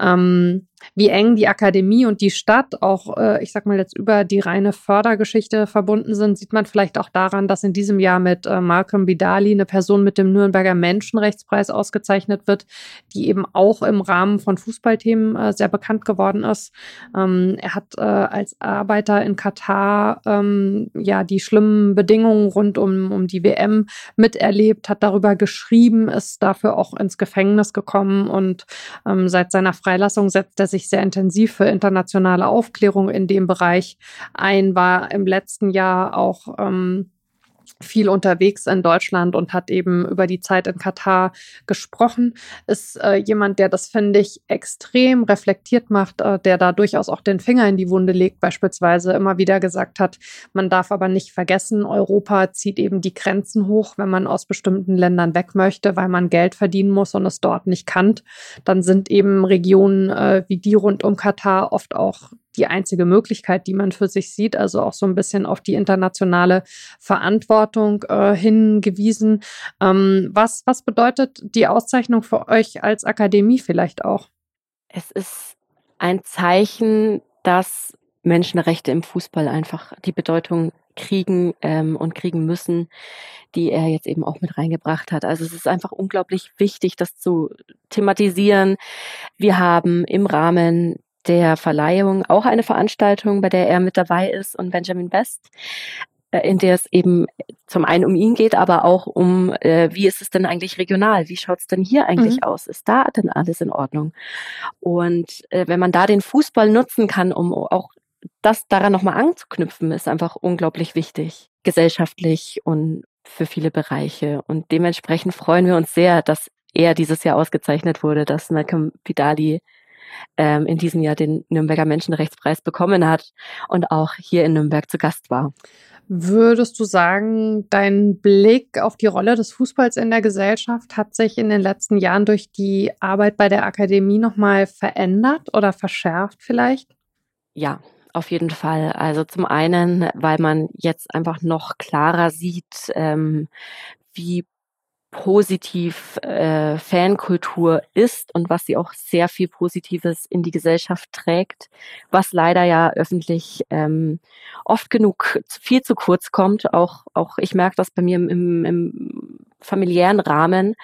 Ähm, wie eng die Akademie und die Stadt auch, äh, ich sag mal jetzt über die reine Fördergeschichte verbunden sind, sieht man vielleicht auch daran, dass in diesem Jahr mit äh, Malcolm Bidali eine Person mit dem Nürnberger Menschenrechtspreis ausgezeichnet wird, die eben auch im Rahmen von Fußballthemen äh, sehr bekannt geworden ist. Ähm, er hat äh, als Arbeiter in Katar ähm, ja die schlimmen Bedingungen rund um, um die WM miterlebt, hat darüber geschrieben, ist dafür auch ins Gefängnis gekommen und ähm, seit seiner Freilassung setzt er sich sich sehr intensiv für internationale Aufklärung in dem Bereich ein, war im letzten Jahr auch ähm, viel unterwegs in Deutschland und hat eben über die Zeit in Katar gesprochen. Ist äh, jemand, der das, finde ich, extrem reflektiert macht, äh, der da durchaus auch den Finger in die Wunde legt, beispielsweise immer wieder gesagt hat, man darf aber nicht vergessen, Europa zieht eben die Grenzen hoch, wenn man aus bestimmten Ländern weg möchte, weil man Geld verdienen muss und es dort nicht kann. Dann sind eben Regionen äh, wie die rund um Katar oft auch die einzige Möglichkeit, die man für sich sieht, also auch so ein bisschen auf die internationale Verantwortung äh, hingewiesen. Ähm, was, was bedeutet die Auszeichnung für euch als Akademie vielleicht auch? Es ist ein Zeichen, dass Menschenrechte im Fußball einfach die Bedeutung kriegen ähm, und kriegen müssen, die er jetzt eben auch mit reingebracht hat. Also es ist einfach unglaublich wichtig, das zu thematisieren. Wir haben im Rahmen der Verleihung auch eine Veranstaltung, bei der er mit dabei ist und Benjamin Best, äh, in der es eben zum einen um ihn geht, aber auch um, äh, wie ist es denn eigentlich regional? Wie schaut es denn hier eigentlich mhm. aus? Ist da denn alles in Ordnung? Und äh, wenn man da den Fußball nutzen kann, um auch das daran nochmal anzuknüpfen, ist einfach unglaublich wichtig, gesellschaftlich und für viele Bereiche. Und dementsprechend freuen wir uns sehr, dass er dieses Jahr ausgezeichnet wurde, dass Malcolm Vidali ähm, in diesem Jahr den Nürnberger Menschenrechtspreis bekommen hat und auch hier in Nürnberg zu Gast war. Würdest du sagen, dein Blick auf die Rolle des Fußballs in der Gesellschaft hat sich in den letzten Jahren durch die Arbeit bei der Akademie nochmal verändert oder verschärft vielleicht? Ja, auf jeden Fall. Also zum einen, weil man jetzt einfach noch klarer sieht, ähm, wie positiv äh, Fankultur ist und was sie auch sehr viel Positives in die Gesellschaft trägt, was leider ja öffentlich ähm, oft genug viel zu kurz kommt. Auch, auch ich merke das bei mir im, im familiären Rahmen,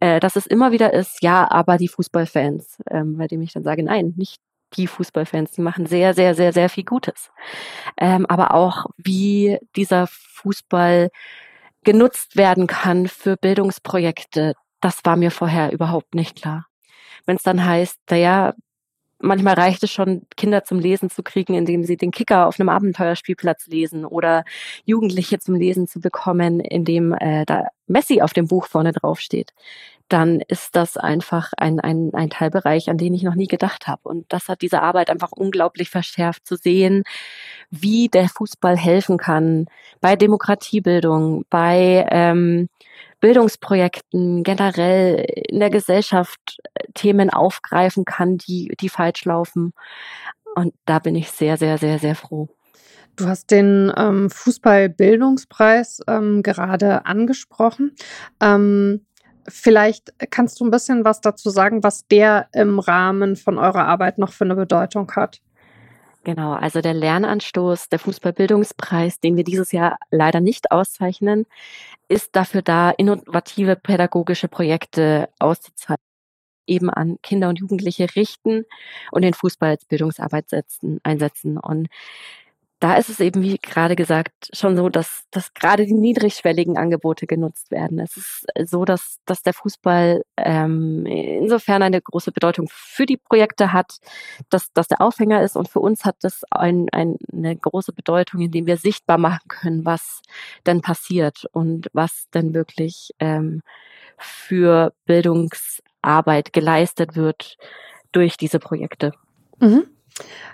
äh, dass es immer wieder ist, ja, aber die Fußballfans, ähm, bei dem ich dann sage, nein, nicht die Fußballfans, die machen sehr, sehr, sehr, sehr viel Gutes. Ähm, aber auch wie dieser Fußball genutzt werden kann für Bildungsprojekte, das war mir vorher überhaupt nicht klar. Wenn es dann heißt, naja, manchmal reicht es schon, Kinder zum Lesen zu kriegen, indem sie den Kicker auf einem Abenteuerspielplatz lesen oder Jugendliche zum Lesen zu bekommen, indem äh, da Messi auf dem Buch vorne draufsteht dann ist das einfach ein, ein, ein Teilbereich, an den ich noch nie gedacht habe. Und das hat diese Arbeit einfach unglaublich verschärft zu sehen, wie der Fußball helfen kann bei Demokratiebildung, bei ähm, Bildungsprojekten generell in der Gesellschaft äh, Themen aufgreifen kann, die, die falsch laufen. Und da bin ich sehr, sehr, sehr, sehr froh. Du hast den ähm, Fußballbildungspreis ähm, gerade angesprochen. Ähm, Vielleicht kannst du ein bisschen was dazu sagen, was der im Rahmen von eurer Arbeit noch für eine Bedeutung hat. Genau, also der Lernanstoß, der Fußballbildungspreis, den wir dieses Jahr leider nicht auszeichnen, ist dafür da, innovative pädagogische Projekte auszuzeichnen, eben an Kinder und Jugendliche richten und den Fußball als Bildungsarbeit setzen, einsetzen. Und da ist es eben, wie gerade gesagt, schon so, dass, dass gerade die niedrigschwelligen Angebote genutzt werden. Es ist so, dass, dass der Fußball ähm, insofern eine große Bedeutung für die Projekte hat, dass, dass der Aufhänger ist und für uns hat das ein, ein, eine große Bedeutung, indem wir sichtbar machen können, was denn passiert und was denn wirklich ähm, für Bildungsarbeit geleistet wird durch diese Projekte. Mhm.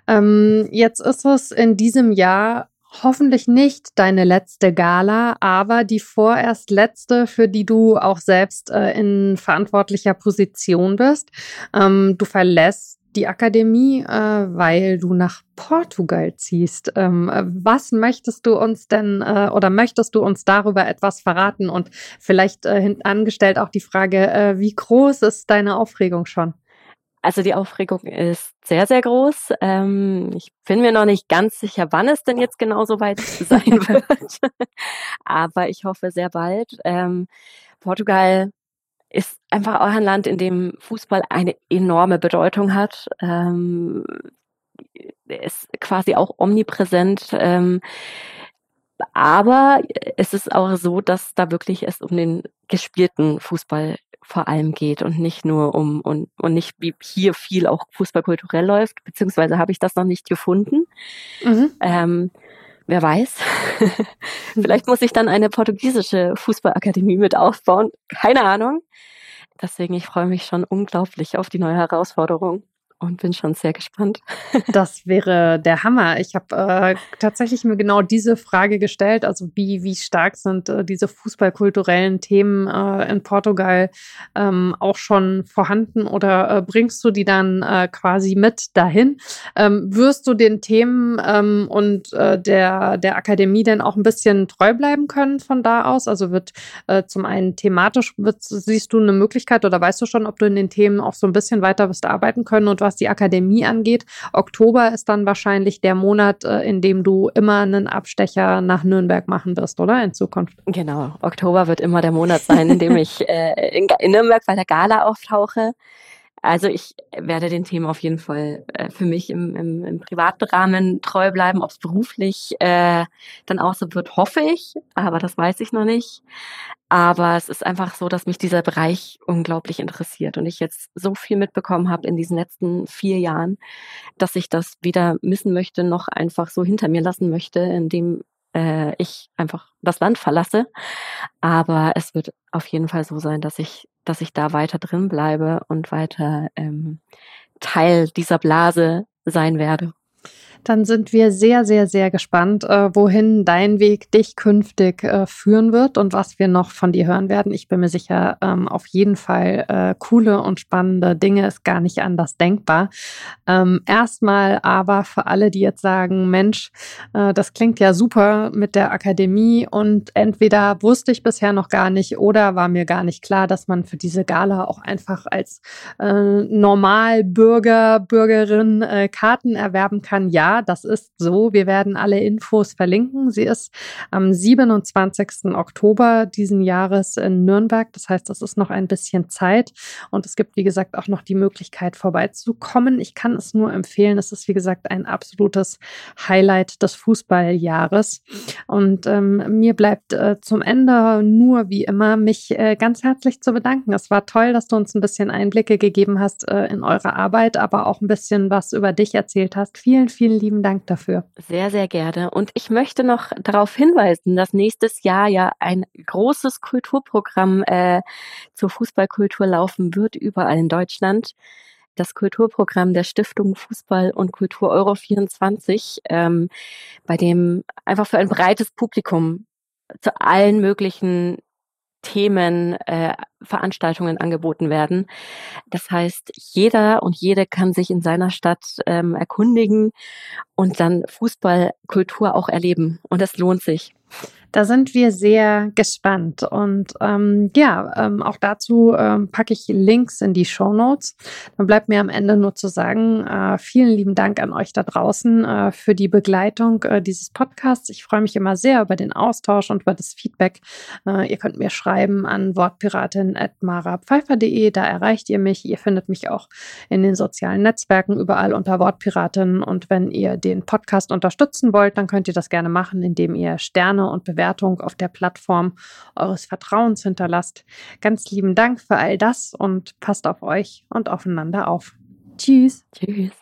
Ähm, jetzt ist es in diesem Jahr hoffentlich nicht deine letzte Gala, aber die vorerst letzte, für die du auch selbst äh, in verantwortlicher Position bist. Ähm, du verlässt die Akademie, äh, weil du nach Portugal ziehst. Ähm, was möchtest du uns denn äh, oder möchtest du uns darüber etwas verraten? Und vielleicht äh, angestellt auch die Frage, äh, wie groß ist deine Aufregung schon? Also die Aufregung ist sehr, sehr groß. Ähm, ich bin mir noch nicht ganz sicher, wann es denn jetzt genau so weit sein wird. Aber ich hoffe sehr bald. Ähm, Portugal ist einfach auch ein Land, in dem Fußball eine enorme Bedeutung hat. Ähm, ist quasi auch omnipräsent. Ähm, aber es ist auch so, dass da wirklich es um den gespielten Fußball vor allem geht und nicht nur um und, und nicht wie hier viel auch fußballkulturell läuft, beziehungsweise habe ich das noch nicht gefunden. Mhm. Ähm, wer weiß. Vielleicht muss ich dann eine portugiesische Fußballakademie mit aufbauen. Keine Ahnung. Deswegen, ich freue mich schon unglaublich auf die neue Herausforderung und bin schon sehr gespannt. Das wäre der Hammer. Ich habe äh, tatsächlich mir genau diese Frage gestellt. Also wie, wie stark sind äh, diese fußballkulturellen Themen äh, in Portugal ähm, auch schon vorhanden oder äh, bringst du die dann äh, quasi mit dahin? Ähm, wirst du den Themen ähm, und äh, der, der Akademie denn auch ein bisschen treu bleiben können von da aus? Also wird zum einen thematisch, wird, siehst du eine Möglichkeit oder weißt du schon, ob du in den Themen auch so ein bisschen weiter wirst arbeiten können und was was die Akademie angeht. Oktober ist dann wahrscheinlich der Monat, äh, in dem du immer einen Abstecher nach Nürnberg machen wirst, oder? In Zukunft. Genau. Oktober wird immer der Monat sein, in dem ich äh, in, in Nürnberg bei der Gala auftauche. Also ich werde den Themen auf jeden Fall äh, für mich im, im, im privaten Rahmen treu bleiben. Ob es beruflich äh, dann auch so wird, hoffe ich, aber das weiß ich noch nicht. Aber es ist einfach so, dass mich dieser Bereich unglaublich interessiert und ich jetzt so viel mitbekommen habe in diesen letzten vier Jahren, dass ich das weder missen möchte noch einfach so hinter mir lassen möchte, indem äh, ich einfach das Land verlasse. Aber es wird auf jeden Fall so sein, dass ich, dass ich da weiter drin bleibe und weiter ähm, Teil dieser Blase sein werde. Dann sind wir sehr, sehr, sehr gespannt, äh, wohin dein Weg dich künftig äh, führen wird und was wir noch von dir hören werden. Ich bin mir sicher, ähm, auf jeden Fall äh, coole und spannende Dinge ist gar nicht anders denkbar. Ähm, erstmal aber für alle, die jetzt sagen, Mensch, äh, das klingt ja super mit der Akademie und entweder wusste ich bisher noch gar nicht oder war mir gar nicht klar, dass man für diese Gala auch einfach als äh, Normalbürger, Bürgerin äh, Karten erwerben kann. Ja, das ist so. Wir werden alle Infos verlinken. Sie ist am 27. Oktober diesen Jahres in Nürnberg. Das heißt, es ist noch ein bisschen Zeit. Und es gibt, wie gesagt, auch noch die Möglichkeit, vorbeizukommen. Ich kann es nur empfehlen. Es ist, wie gesagt, ein absolutes Highlight des Fußballjahres. Und ähm, mir bleibt äh, zum Ende nur, wie immer, mich äh, ganz herzlich zu bedanken. Es war toll, dass du uns ein bisschen Einblicke gegeben hast äh, in eure Arbeit, aber auch ein bisschen was über dich erzählt hast. Vielen, vielen lieben Dank dafür. Sehr, sehr gerne. Und ich möchte noch darauf hinweisen, dass nächstes Jahr ja ein großes Kulturprogramm äh, zur Fußballkultur laufen wird, überall in Deutschland. Das Kulturprogramm der Stiftung Fußball und Kultur Euro 24, ähm, bei dem einfach für ein breites Publikum zu allen möglichen Themen, äh, Veranstaltungen angeboten werden. Das heißt, jeder und jede kann sich in seiner Stadt ähm, erkundigen und dann Fußballkultur auch erleben. Und das lohnt sich. Da sind wir sehr gespannt. Und ähm, ja, ähm, auch dazu ähm, packe ich Links in die Show Notes. Dann bleibt mir am Ende nur zu sagen, äh, vielen lieben Dank an euch da draußen äh, für die Begleitung äh, dieses Podcasts. Ich freue mich immer sehr über den Austausch und über das Feedback. Äh, ihr könnt mir schreiben an wortpiratin.marapfeifer.de. Da erreicht ihr mich. Ihr findet mich auch in den sozialen Netzwerken überall unter Wortpiratin. Und wenn ihr den Podcast unterstützen wollt, dann könnt ihr das gerne machen, indem ihr Sterne und Bewertungen Bewertung auf der Plattform eures Vertrauens hinterlasst. Ganz lieben Dank für all das und passt auf euch und aufeinander auf. Tschüss. Tschüss.